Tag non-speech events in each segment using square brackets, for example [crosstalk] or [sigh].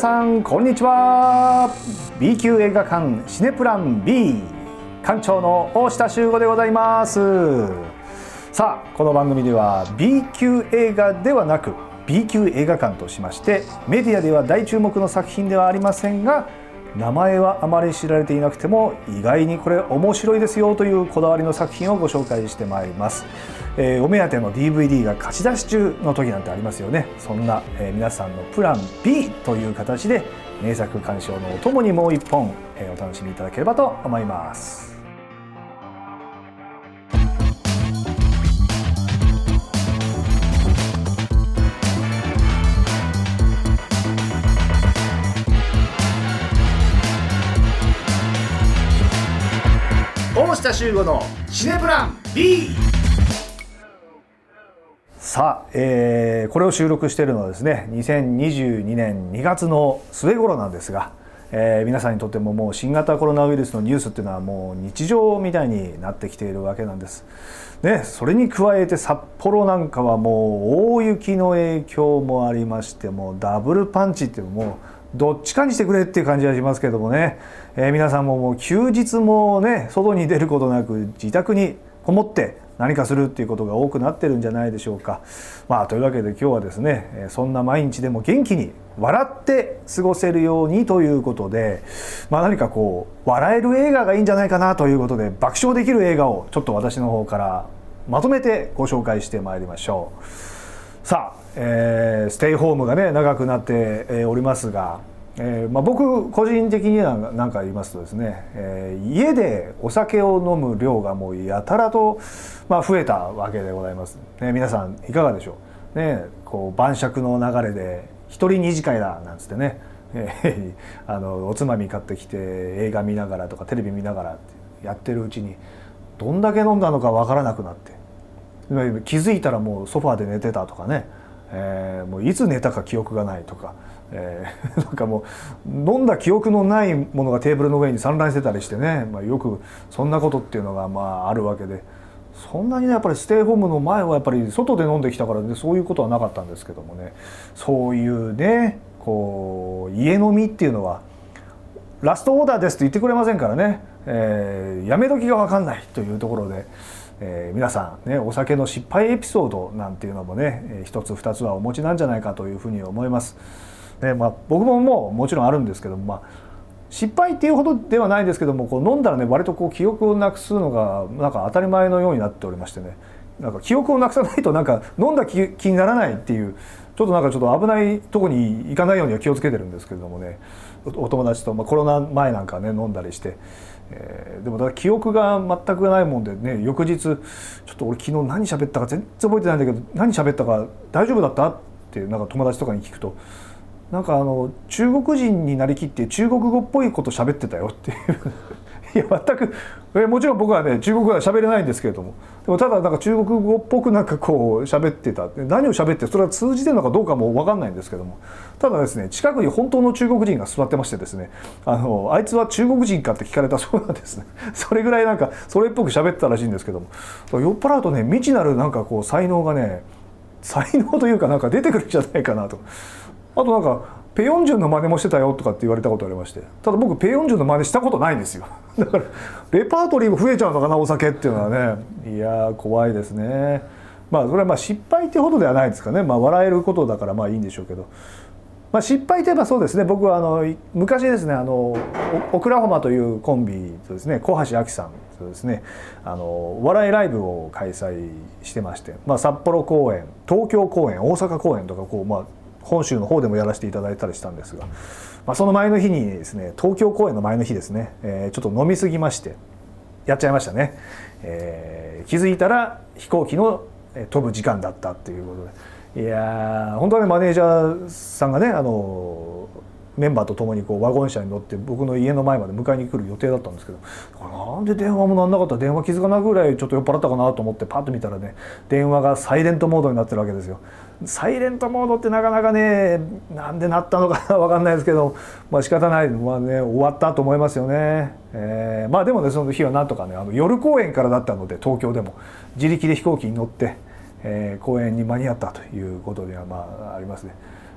さんこんにちは。B 級映画館シネプラン B 館長の大下修吾でございます。さあこの番組では B 級映画ではなく B 級映画館としましてメディアでは大注目の作品ではありませんが名前はあまり知られていなくても意外にこれ面白いですよというこだわりの作品をご紹介してまいります、えー、お目当ての DVD が貸し出し中の時なんてありますよね。そんな、えー、皆さんのプラン B という形で名作鑑賞のお供にもう一本、えー、お楽しみいただければと思います。大下修吾のシネプラン B さあ、えー、これを収録しているのはですね2022年2月の末頃なんですが、えー、皆さんにとってももう新型コロナウイルスのニュースっていうのはもう日常みたいになってきているわけなんです。ね、それに加えて札幌なんかはもう大雪の影響もありましてもうダブルパンチっていうのもどっちかにしてくれっていう感じはしますけどもね、えー、皆さんももう休日もね外に出ることなく自宅にこもって何かするっていうことが多くなってるんじゃないでしょうか。まあ、というわけで今日はですねそんな毎日でも元気に笑って過ごせるようにということで、まあ、何かこう笑える映画がいいんじゃないかなということで爆笑できる映画をちょっと私の方からまとめてご紹介してまいりましょう。さあえー、ステイホームがね長くなって、おりますが、えーまあ、僕個人的には何か言いますとですね、えー、家でお酒を飲む量がもうやたらと、まあ、増えたわけでございます、ね、皆さんいかがでしょう、ね、こう晩酌の流れで一人二次会だなんつってね、えー、[laughs] あのおつまみ買ってきて映画見ながらとかテレビ見ながらやってるうちにどんだけ飲んだのか分からなくなって。気づいたらもうソファーで寝てたとかね。えー、もういつ寝たか記憶がないとか、えー、[laughs] なんかもう飲んだ記憶のないものがテーブルの上に散乱してたりしてね、まあ、よくそんなことっていうのがまああるわけでそんなにねやっぱりステイホームの前はやっぱり外で飲んできたからねそういうことはなかったんですけどもねそういうねこう家飲みっていうのはラストオーダーですと言ってくれませんからね、えー、やめ時が分かんないというところで。えー、皆さんねお酒の失敗エピソードなんていうのもね、えー、一つ二つはお持ちなんじゃないかというふうに思います。でまあ、僕ももうもちろんあるんですけども、まあ、失敗っていうほどではないですけどもこう飲んだらね割とこう記憶をなくすのがなんか当たり前のようになっておりましてね。なんか記憶をなくさないとなんか飲んだ気気にならないっていうちょっとなんかちょっと危ないとこに行かないようには気をつけてるんですけれどもね。お友達と、まあ、コロナ前なんかね飲んだりして。えー、でもだから記憶が全くないもんでね翌日ちょっと俺昨日何喋ったか全然覚えてないんだけど何喋ったか大丈夫だった？ってなんか友達とかに聞くとなんかあの中国人になりきって中国語っぽいこと喋ってたよっていう。[laughs] いや全くえもちろん僕はね中国語は喋れないんですけれども。でもただなんか中国語っぽくなんかこう喋ってた。何を喋ってそれは通じてるのかどうかも分かんないんですけども。ただですね近くに本当の中国人が座ってましてですね。あのあいつは中国人かって聞かれたそうなんですね。[laughs] それぐらいなんかそれっぽく喋ってたらしいんですけども。酔っ払うとね未知なるなんかこう才能がね才能というかなんか出てくるんじゃないかなと。あとなんかペヨンジュンの真似もしてたよとかって言われたことありまして。ただ僕ペヨンジュンの真似したことないんですよ。[laughs] だからレパートリーも増えちゃうのかなお酒っていうのはね。いや怖いですね。まあそれはまあ失敗ってほどではないですかね。まあ笑えることだからまあいいんでしょうけど。まあ、失敗といえばそうですね。僕はあの昔ですねあのオクラホマというコンビとですね小橋亜紀さんとですねあの笑いライブを開催してまして、まあ、札幌公演東京公演大阪公演とかこう、まあ、本州の方でもやらせていただいたりしたんですが、まあ、その前の日にですね東京公演の前の日ですね、えー、ちょっと飲みすぎましてやっちゃいましたね、えー、気づいたら飛行機の飛ぶ時間だったっていうことで。いや本当はねマネージャーさんがねあのメンバーと共にこうワゴン車に乗って僕の家の前まで迎えに来る予定だったんですけどなんで電話もなんなかった電話気づかないぐらいちょっと酔っ払ったかなと思ってパッと見たらね電話がサイレントモードになってるわけですよ。サイレントモードってなかなかねなんでなったのか分かんないですけどまあ仕方ないまあね終わったと思いますよね。えー、まあでもねその日はなんとかねあの夜公演からだったので東京でも自力で飛行機に乗って、えー、公演に間に合ったということではまあありますね。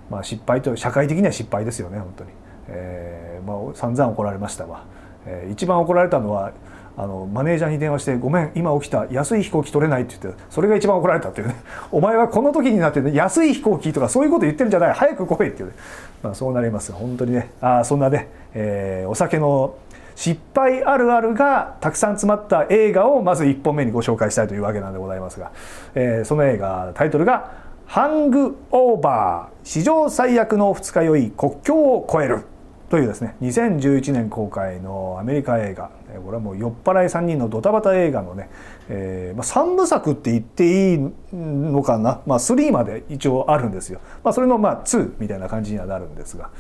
まあ、失敗と社会的には失敗ですよね本当に、えーまあ、散々怒られましたわ、えー、一番怒られたのはあのマネージャーに電話して「ごめん今起きた安い飛行機取れない」って言ってそれが一番怒られたっていうね「[laughs] お前はこの時になって、ね、安い飛行機とかそういうこと言ってるんじゃない。早く来い」っていう、ね、まあ、そうなります本当にね。あそんなね、えー、お酒の失敗あるあるがたくさん詰まった映画をまず1本目にご紹介したいというわけなんでございますが、えー、その映画タイトルが「ハングオーバー史上最悪の二日酔い国境を越える」というですね2011年公開のアメリカ映画。これはもう酔っ払い3人のドタバタ映画のね、えーまあ、3部作って言っていいのかな、まあ、3まで一応あるんですよ、まあ、それのまあ2みたいな感じにはなるんですが。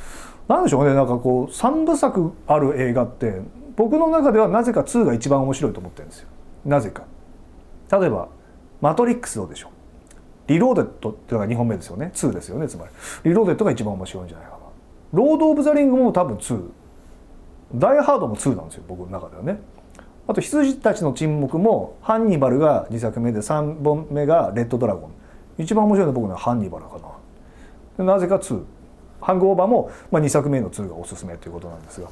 何でしょうねなんかこう3部作ある映画って僕の中ではなぜか2が一番面白いと思ってるんですよ。なぜか。例えば「マトリックス」どうでしょう？リローデットっていうのが2本目ですよね。2ですよね。つまり。リローデットが一番面白いんじゃないかな。ロード・オブ・ザ・リングも多分2ダイ・ハードも2なんですよ僕の中ではね。あと羊たちの沈黙もハンニバルが2作目で3本目がレッドドラゴン。一番面白いのは僕のはハンニバルかな。なぜか2ハングオーバーも、まあ、2作目の2がおすすめということなんですが、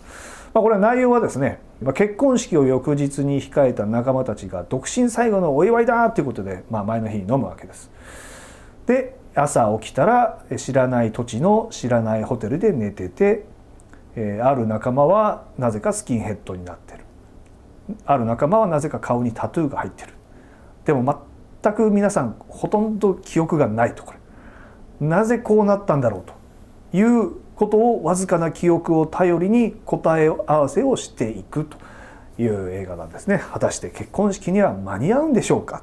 まあ、これは内容はですねま結婚式を翌日に控えた仲間たちが独身最後のお祝いだということで、まあ、前の日に飲むわけです。で朝起きたら知らない土地の知らないホテルで寝てて、えー、ある仲間はなぜかスキンヘッドになってる。ある仲間はなぜか顔にタトゥーが入ってる。でも全く皆さんほとんど記憶がないとこれ。なぜこうなったんだろうと。いうことをわずかな記憶を頼りに答え合わせをしていくという映画なんですね果たして結婚式には間に合うんでしょうか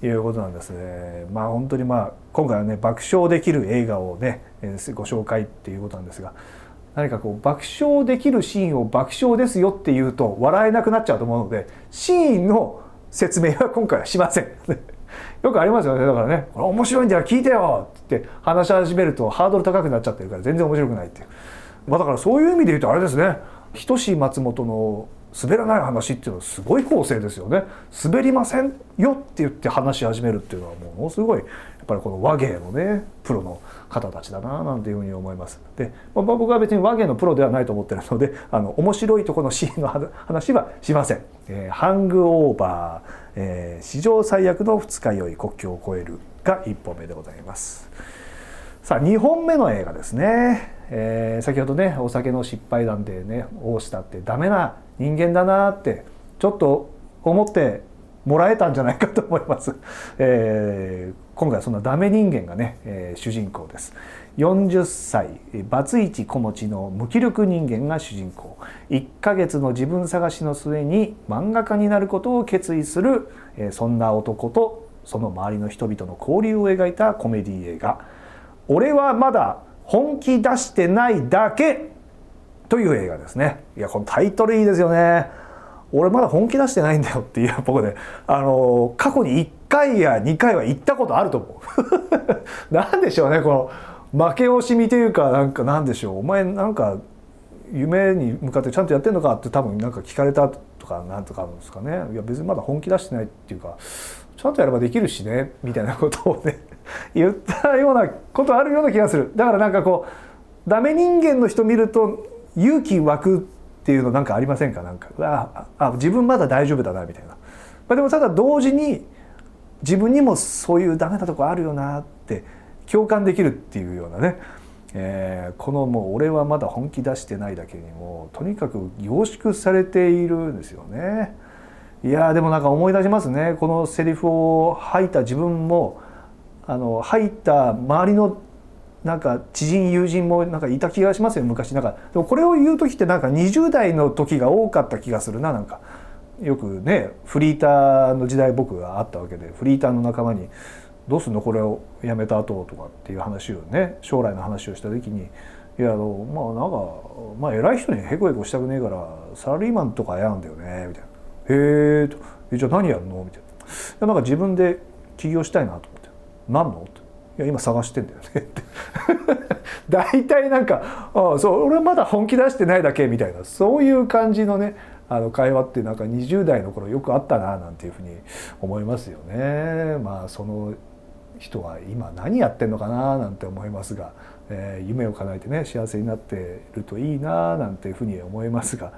ということなんですね。まあ本当にまあ今回はね爆笑できる映画をねご紹介っていうことなんですが何かこう爆笑できるシーンを爆笑ですよって言うと笑えなくなっちゃうと思うのでシーンの説明は今回はしません。よくありますよね。だからね「これ面白いんだよ聞いてよ」ってって話し始めるとハードル高くなっちゃってるから全然面白くないっていう、まあ、だからそういう意味で言うとあれですね。仁志松本の滑らない話っていうのはすごい構成ですよね。滑りませんよって言って話し始めるっていうのはものすごいやっぱりこの和芸のねプロの方たちだななんていうふうに思います。で、まあ、僕は別に和芸のプロではないと思ってるのであの面白いとこのシーンの話はしません、えー、ハングオーバー、えー、史上最悪の二日酔い国境を越えるが1本目でございます。さあ2本目の映画ですね。えー、先ほどねお酒の失敗談でね大下ってダメな人間だなってちょっと思ってもらえたんじゃないかと思います、えー、今回はそんなダメ人間がね、えー、主人公です。40歳バツイチ子持ちの無気力人間が主人公。1ヶ月の自分探しの末に漫画家になることを決意する、えー、そんな男とその周りの人々の交流を描いたコメディ映画「俺はまだ本気出してないだけという映画ですね。いやこのタイトルいいですよね。俺まだ本気出してないんだよっていう [laughs] 僕であの過去に1回や2回は行ったことあると思う。[laughs] なんでしょうねこの負け惜しみというかなんかなんでしょう。お前なんか夢に向かってちゃんとやってんのかって多分なんか聞かれたとかなんとかあるんですかね。いや別にまだ本気出してないっていうかちゃんとやればできるしねみたいなことをね [laughs] 言ったようなことあるような気がする。だからなんかこうダメ人間の人見ると勇気湧くっていうのなんかありませんか？なんかああ自分まだ大丈夫だなみたいな、まあ、でもただ同時に自分にもそういうダメなとこあるよなって共感できるっていうようなね、えー、このもう俺はまだ本気出してないだけにもとにかく凝縮されているんですよね。いやでもなんか思い出しますね。このセリフを吐いた自分もあの入った周りのなんか知人友人もなんかいた気がしますよ昔なんかでもこれを言う時ってなんか20代の時が多かった気がするななんかよくねフリーターの時代僕があったわけでフリーターの仲間に「どうすんのこれをやめた後とかっていう話をね将来の話をした時に「いやあのまあなんかまあ偉い人にへこへこしたくねえからサラリーマンとかやんだよね」みたいな「へえ」と「じゃあ何やるの?」みたいな。なんか自分で起業したいなと思って何の?」って「いや今探してんだよね」っ [laughs] て大体なんか「ああそう俺まだ本気出してないだけ」みたいなそういう感じのねあの会話ってなんか20代の頃よくあったななんていうふうに思いますよね。まあその人は今何やってんのかななんて思いますがえー、夢を叶えてね幸せになっているといいななんていうふうに思いますが、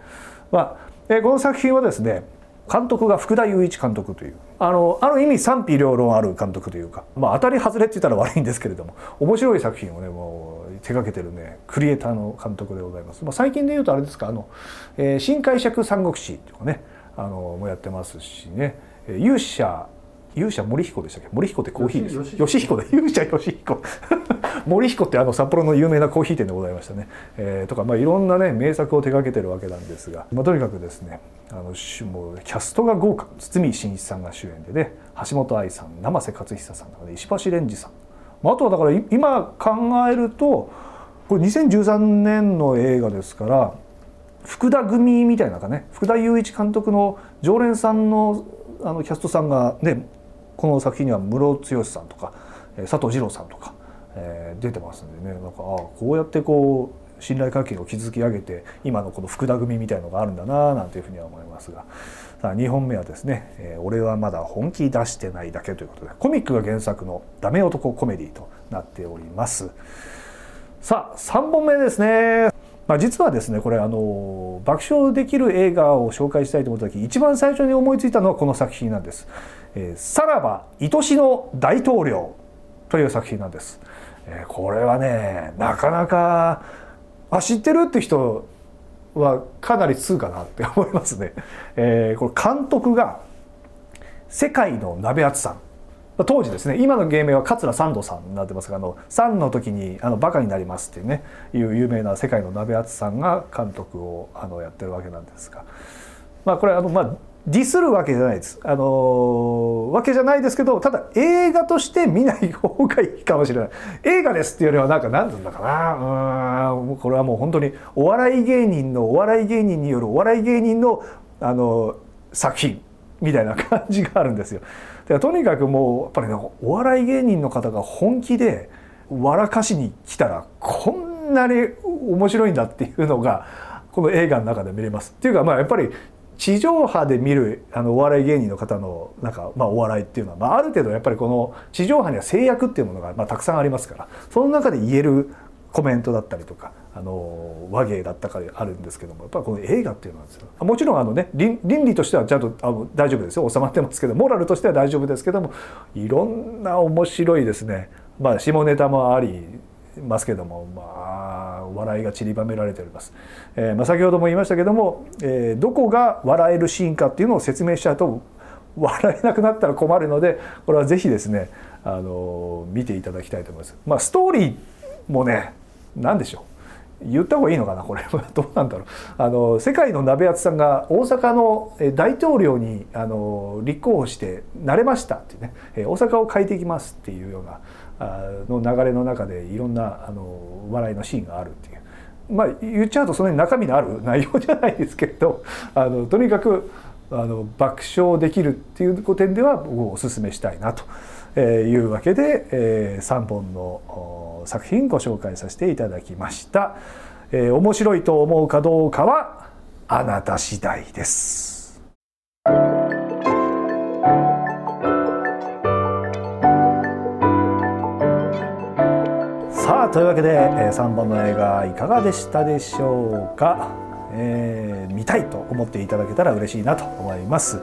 まあえー、この作品はですね監督が福田雄一監督という。あのある意味賛否両論ある監督というか、まあ、当たり外れって言ったら悪いんですけれども面白い作品をねもう手掛けてるねクリエイターの監督でございます。まあ、最近で言うとあれですかあの、えー、新解釈三国志とかねあのもやってますしね。勇者勇者森彦でしたっけ？森彦ってコーヒーです。吉彦だ。勇者吉彦 [laughs] 森彦ってあの札幌の有名なコーヒー店でございましたね、えー、とか、まあ、いろんなね名作を手掛けてるわけなんですが、まあ、とにかくですねあのもうキャストが豪華。堤真一さんが主演でね橋本愛さん生瀬勝久さんとか、ね、石橋蓮司さん、まあ、あとはだから今考えるとこれ2013年の映画ですから福田組みたいなかね福田雄一監督の常連さんのあのキャストさんがねこの作品には室剛さんとか佐藤二郎さんとか、えー、出てますんでね。なんかああこうやってこう信頼関係を築き上げて今のこの福田組みたいのがあるんだななんていうふうには思いますが。さあ2本目はですね、えー「俺はまだ本気出してないだけ」ということでコミックが原作のダメ男コメディとなっております。さあ3本目ですね。まあ、実はですねこれあの爆笑できる映画を紹介したいと思った時一番最初に思いついたのはこの作品なんです。えー、さらば愛しの大統領という作品なんです。え、これはねなかなかあ知ってるって人はかなり通かなって思いますね。え、これ監督が世界の鍋厚さん当時ですね今の芸名は桂三度さんになってますがあの3の時にあのバカになりますっていうねいう有名な世界の鍋厚さんが監督をあのやってるわけなんですがまあこれあのまあディスるわけじゃないです。あのわけじゃないですけどただ映画として見ない方がいいかもしれない。映画ですっていうよりはなんか何て言うんだかなうんこれはもう本当にお笑い芸人のお笑い芸人によるお笑い芸人のあの作品みたいな感じがあるんですよ。でとにかくもうやっぱりねお笑い芸人の方が本気で笑かしに来たらこんなに面白いんだっていうのがこの映画の中で見れます。っていうかまあやっぱり地上波で見るあのお笑い芸人の方のなんか、まあ、お笑いっていうのは、まあ、ある程度やっぱりこの地上波には制約っていうものが、まあ、たくさんありますからその中で言えるコメントだったりとかあの和芸だったかあるんですけどもやっぱりこの映画っていうのはですよ。もちろんあのね倫理としてはちゃんとあの大丈夫ですよ。収まってますけどモラルとしては大丈夫ですけどもいろんな面白いですね。まあ下ネタもありますけどもまあ笑いが散りばめられております、えーまあ、先ほども言いましたけども、えー、どこが笑えるシーンかっていうのを説明しちゃうと笑えなくなったら困るのでこれはぜひですねあの見ていただきたいと思います。まあ、ストーリーもね何でしょう言った方がいいのかなこれ。は [laughs] どうなんだろう。あの世界の鍋厚さんが大阪の大統領にあの立候補してなれましたってね。大阪を変えていきますっていうようなあの流れの中でいろんなあの笑いのシーンがあるっていう。まあ言っちゃうとそんなに中身のある内容じゃないですけれど [laughs] あのとにかくあの爆笑できるっていう点では僕おすすめしたいなというわけで、えー、3本の作品ご紹介させていただきました、えー、面白いと思うかどうかはあなた次第です。さあというわけで、えー、3本の映画いかがでしたでしょうか？えー、見たいと思っていただけたら嬉しいなと思います、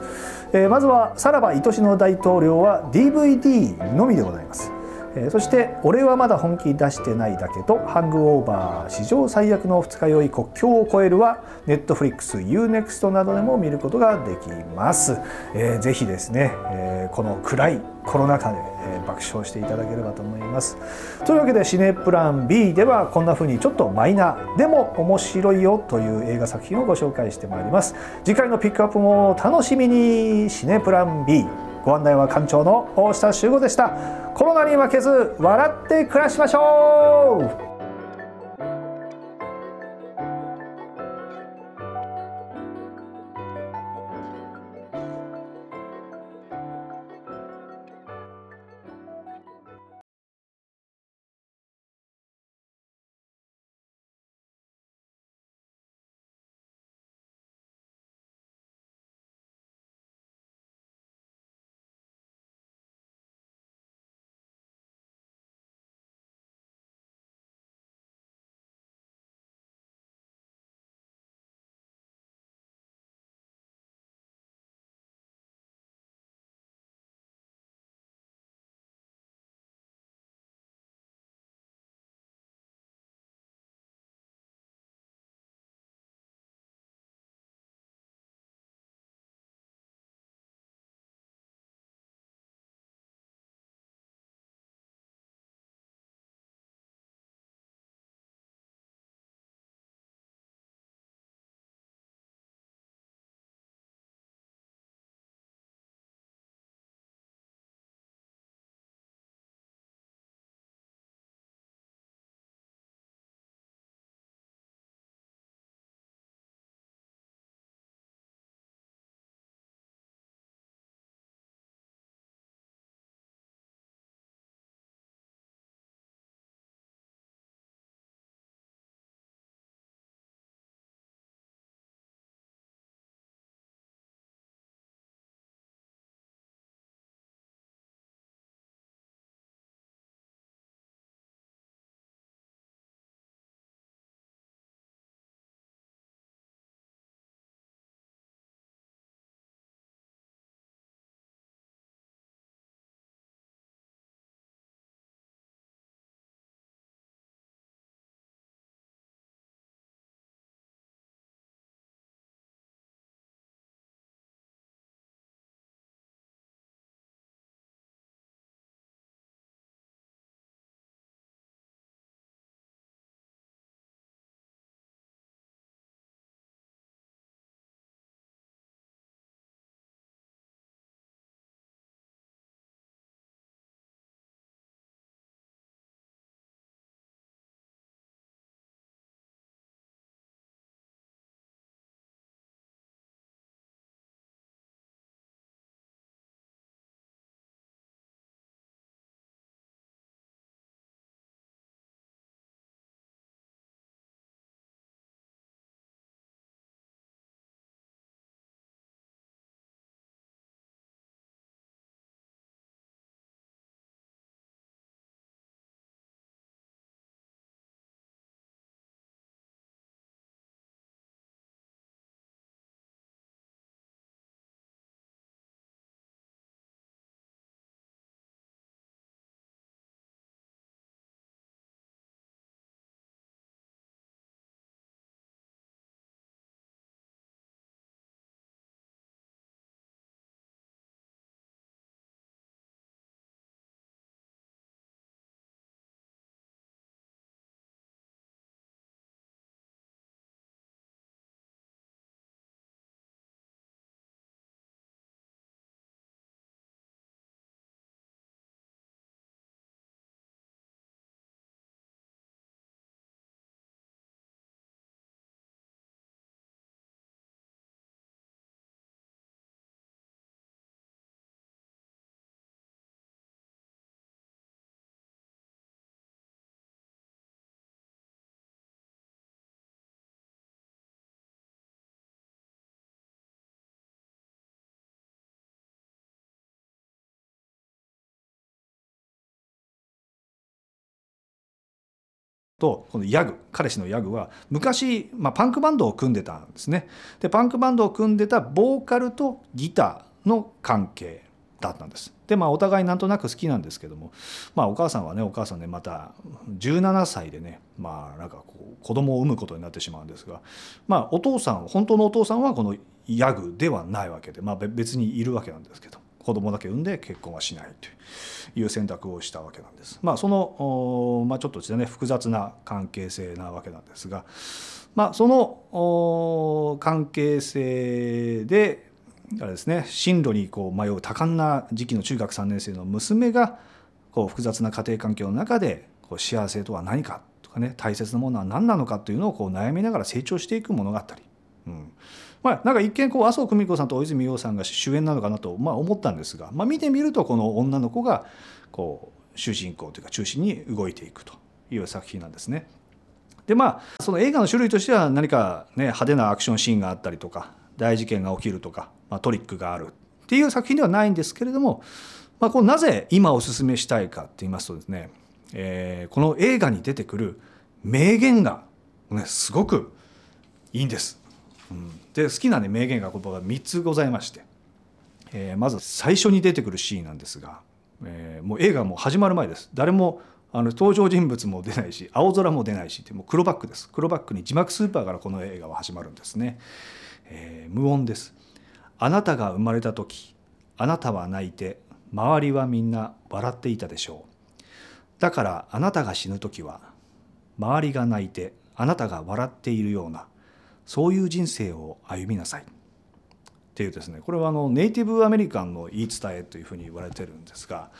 えー、まずは「さらば愛しの大統領」は DVD のみでございます。えそして「俺はまだ本気出してないだけどハングオーバー史上最悪の二日酔い国境を越える」は Netflix、UNEXT などでも見ることができます、えー、ぜひですね、えー、この暗いコロナ禍で、えー、爆笑していただければと思います。というわけでシネプラン B ではこんな風にちょっとマイナーでも面白いよという映画作品をご紹介してまいります。次回のピックアップも楽しみにシネプラン B ご案内は館長の大下修吾でした。コロナに負けず笑って暮らしましょう。とこのヤグ彼氏のヤグは昔、まあ、パンクバンドを組んでたんですね。でパンクバンドを組んでたボーカルとギターの関係だったんです。でまあお互いなんとなく好きなんですけどもまあお母さんはねお母さんでまた17歳でねまあなんかこう子供を産むことになってしまうんですがまあお父さん本当のお父さんはこのヤグではないわけでまあ別にいるわけなんですけど。子供だけ産んで結婚はしないという選択をしたわけなんです。まあそのまあちょっとね複雑な関係性なわけなんですがまあその関係性であれですね進路にこう迷う多感な時期の中学3年生の娘がこう複雑な家庭環境の中でこう幸せとは何かとかね大切なものは何なのかというのをこう悩みながら成長していく物語。うんまあ、なんか一見こう麻生久美子さんと大泉洋さんが主演なのかなと、まあ、思ったんですが、まあ、見てみるとこの女の子がこう主人公というか中心に動いていくという作品なんですね。でまあその映画の種類としては何かね派手なアクションシーンがあったりとか大事件が起きるとか、まあ、トリックがあるっていう作品ではないんですけれども、まあ、こなぜ今おすすめしたいかって言いますとですね、えー、この映画に出てくる名言が、ね、すごくいいんです。うん、で好きな、ね、名言が言葉が3つございまして、えー、まず最初に出てくるシーンなんですが、えー、もう映画も始まる前です。誰もあの登場人物も出ないし青空も出ないしもう黒バックです。黒バックに字幕スーパーからこの映画は始まるんですね。えー、無音です。あなたが生まれた時あなたは泣いて周りはみんな笑っていたでしょう。だからあなたが死ぬ時は周りが泣いてあなたが笑っているようなそういう人生を歩みなさいっていうですねこれはあのネイティブアメリカンの言い伝えというふうに言われてるんですが、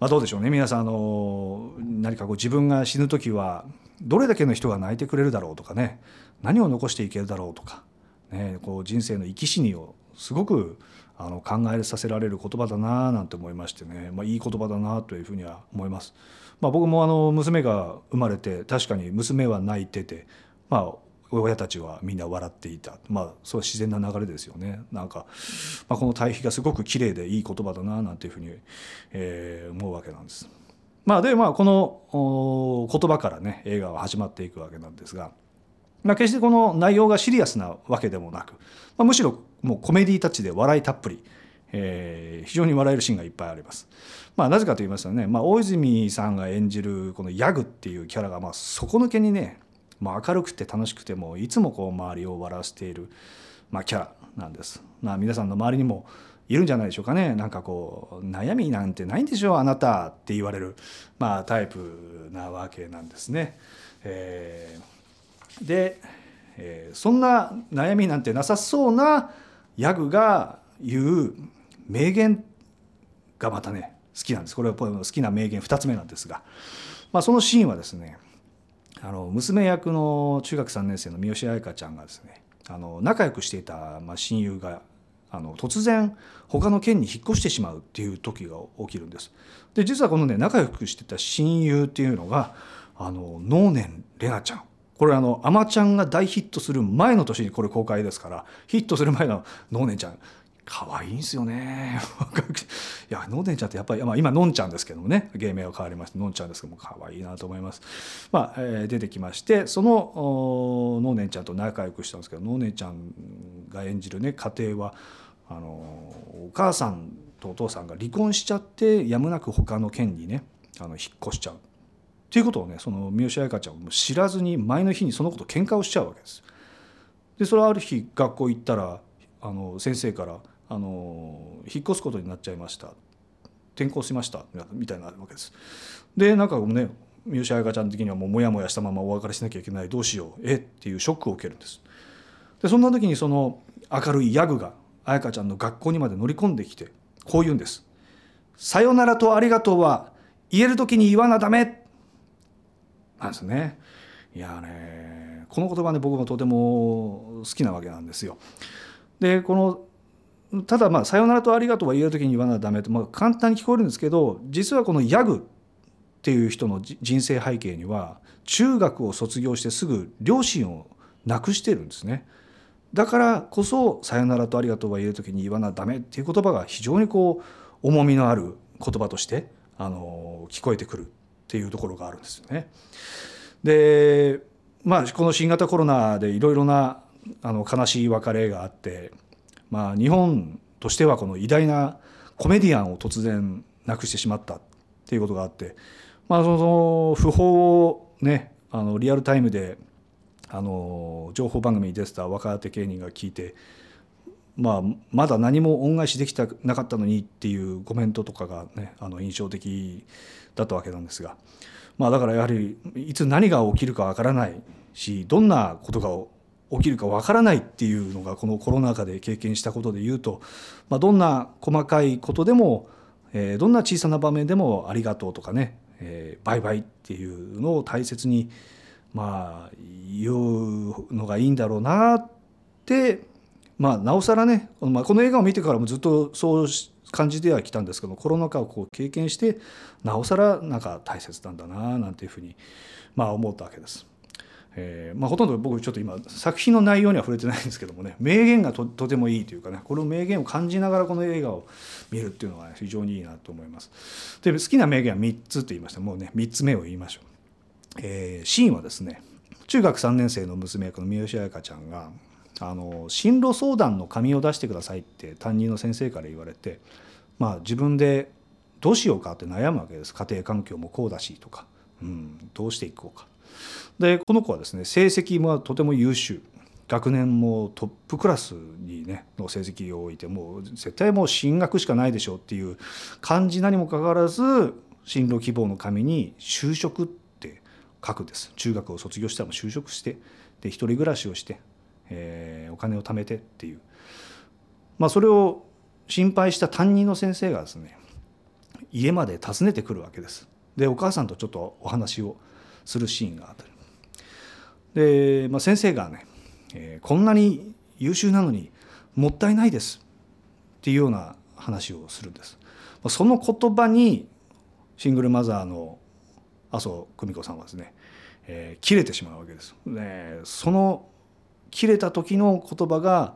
まあ、どうでしょうね皆さんあの何かこう自分が死ぬ時はどれだけの人が泣いてくれるだろうとかね何を残していけるだろうとかね、こう人生の生き死にをすごくあの考えさせられる言葉だななんて思いましてね、まあ、いい言葉だなというふうには思います。まあ、僕もあの娘が生まれて確かに娘は泣いてて、まあ、親たちはみんな笑っていた、まあ、そう自然な流れですよねなんか、まあ、この対比がすごく綺麗でいい言葉だななんていうふうに、えー、思うわけなんです。まあ、でまあこの言葉からね映画は始まっていくわけなんですが。まあ、決してこの内容がシリアスなわけでもなく、まあ、むしろもうコメディタッチで笑いたっぷり、えー、非常に笑えるシーンがいっぱいあります。まあ、なぜかと言いますとね、まあ、大泉さんが演じるこのヤグっていうキャラがまあ底抜けにね、まあ、明るくて楽しくてもいつもこう周りを笑わせている、まあ、キャラなんです。まあ、皆さんの周りにもいるんじゃないでしょうかねなんかこう悩みなんてないんでしょうあなたって言われる、まあ、タイプなわけなんですね。えーで、えー、そんな悩みなんてなさそうなヤグが言う名言がまたね好きなんですこれは好きな名言2つ目なんですが、まあ、そのシーンはですねあの娘役の中学3年生の三好彩香ちゃんがですねあの仲良くしていた、ま、親友があの突然他の県に引っ越してしまうっていう時が起きるんです。で実はこのね仲良くしてた親友っていうのがあの能年玲奈ちゃんこれあの「あまちゃん」が大ヒットする前の年にこれ公開ですからヒットする前ののんねんちゃん可愛いんですよね。[laughs] いや、のんねちゃんってやっぱり、まあ、今、のんちゃんですけどもね、芸名は変わりまして、のんちゃんですけども、可愛いなと思います。まあ、えー、出てきまして、その、のんねんちゃんと仲良くしたんですけど、のんねんちゃんが演じるね、家庭は、あの、お母さんとお父さんが離婚しちゃって、やむなく他の県にね、あの、引っ越しちゃう。っていうことをねその三好彩香ちゃんも知らずに前の日にそのこと喧嘩をしちゃうわけです。でそれはある日学校行ったらあの先生からあの「引っ越すことになっちゃいました」「転校しました」みたいなわけです。でなんかね三好彩香ちゃん的にはもうモヤモヤしたままお別れしなきゃいけないどうしようえ？っていうショックを受けるんです。でそんな時にその明るいヤグが彩香ちゃんの学校にまで乗り込んできてこう言うんです「さよならとありがとうは言える時に言わなダメ」なんですね。いやねこの言葉ね僕もとても好きなわけなんですよ。でこのただまあ「さよならとありがとう」は言える時に言わなダメと、まあ、簡単に聞こえるんですけど実はこのヤグっていう人の人生背景には中学を卒業してすぐ両親を亡くしてるんですね。だからこそ「さよならとありがとう」は言える時に言わなダメっていう言葉が非常にこう重みのある言葉としてあの聞こえてくるっていうところがあるんですよね。でまあこの新型コロナでいろいろなあの悲しい別れがあってまあ日本としてはこの偉大なコメディアンを突然亡くしてしまったっていうことがあって、まあ、その訃報をねあのリアルタイムであの情報番組に出てた若手芸人が聞いて、まあ、まだ何も恩返しできたなかったのにっていうコメントとかが、ね、あの印象的だったわけなんですが、まあ、だからやはりいつ何が起きるかわからないしどんなことが起きるかわからないっていうのがこのコロナ禍で経験したことで言うと、まあ、どんな細かいことでも、えー、どんな小さな場面でも「ありがとう」とかね「えー、バイバイ」っていうのを大切にまあ言うのがいいんだろうなってまあなおさらね、まあ、この映画を見てからもずっとそう感じてはきたんですけどコロナ禍をこう経験してなおさらなんか大切なんだななんていうふうにまあ思ったわけです。えーまあ、ほとんど僕ちょっと今作品の内容には触れてないんですけどもね名言がととてもいいというかねこの名言を感じながらこの映画を見るっていうのは非常にいいなと思います。で好きな名言は3つと言いましたもうね3つ目を言いましょう。えー、シーンはですね中学3年生の娘役の三好彩香ちゃんがあの進路相談の紙を出してくださいって担任の先生から言われて、まあ、自分でどうしようかって悩むわけです家庭環境もこうだしとか、うん、どうしていこうか。でこの子はですね成績もとても優秀。学年もトップクラスにねの成績を置いてもう絶対もう進学しかないでしょうっていう感じなにもかかわらず進路希望の紙に就職って書くんです。中学を卒業したら就職してで一人暮らしをして、えー、お金を貯めてっていう。まあそれを心配した担任の先生がですね家まで訪ねてくるわけです。でお母さんとちょっとお話をするシーンがあったりで、まあ、先生がね、えー、こんなに優秀なのにもったいないですっていうような話をするんです。その言葉にシングルマザーの麻生久美子さんはですね、えー、切れてしまうわけです。でその切れた時の言葉が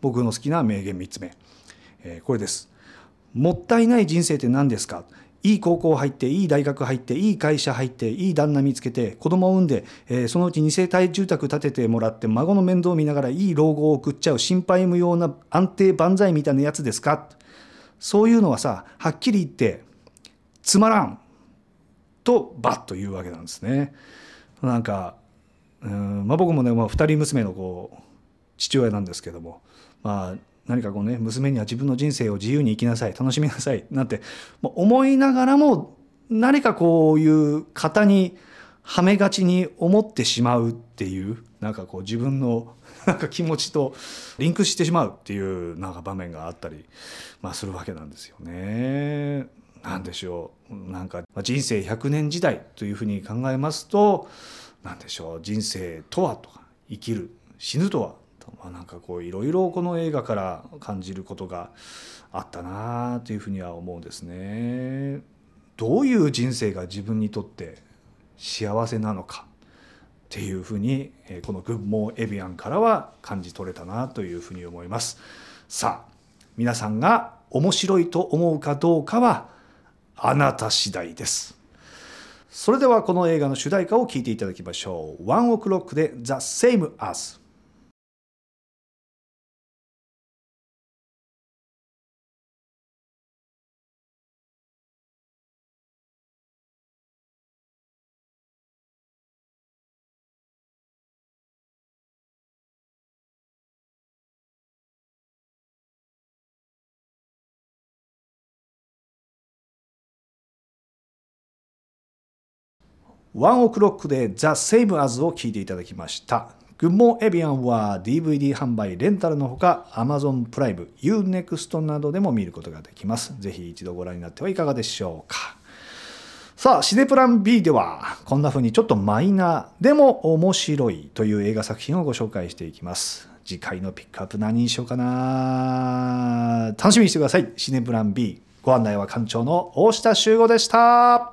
僕の好きな名言3つ目、えー、これです。もったいない人生って何ですか？いい高校入っていい大学入っていい会社入っていい旦那見つけて子供を産んで、えー、そのうち2世帯住宅建ててもらって孫の面倒を見ながらいい老後を送っちゃう心配無用な安定万歳みたいなやつですか？そういうのはさはっきり言ってつまらんとバッと言うわけなんですね。なんかうんまあ、僕もね、まあ、2人娘のこう父親なんですけどもまあ何かこうね娘には自分の人生を自由に生きなさい楽しみなさいなんて思いながらも何かこういう型にはめがちに思ってしまうっていうなんかこう自分の [laughs] なんか気持ちとリンクしてしまうっていうなんか場面があったり、まあ、するわけなんですよね。なんでしょうなんか人生100年時代というふうに考えますと何でしょう人生とはとか生きる死ぬとはまあ、なんかこういろいろこの映画から感じることがあったなというふうには思うんですね。どういう人生が自分にとって幸せなのかっていうふうにこの「グッモーエビアン」からは感じ取れたなというふうに思います。さあ皆さんが面白いと思うかどうかはあなた次第です。それではこの映画の主題歌を聴いていただきましょう。ワンオクロックで The Same As。ワンオクロックで The Same As を聴いていただきました。グッモエビアンは DVD 販売、レンタルのほか Amazon プライム、Unext などでも見ることができます。ぜひ一度ご覧になってはいかがでしょうか。さあ、シネプラン B ではこんな風にちょっとマイナーでも面白いという映画作品をご紹介していきます。次回のピックアップ何にしようかな楽しみにしてください。シネプラン B。ご案内は館長の大下修吾でした。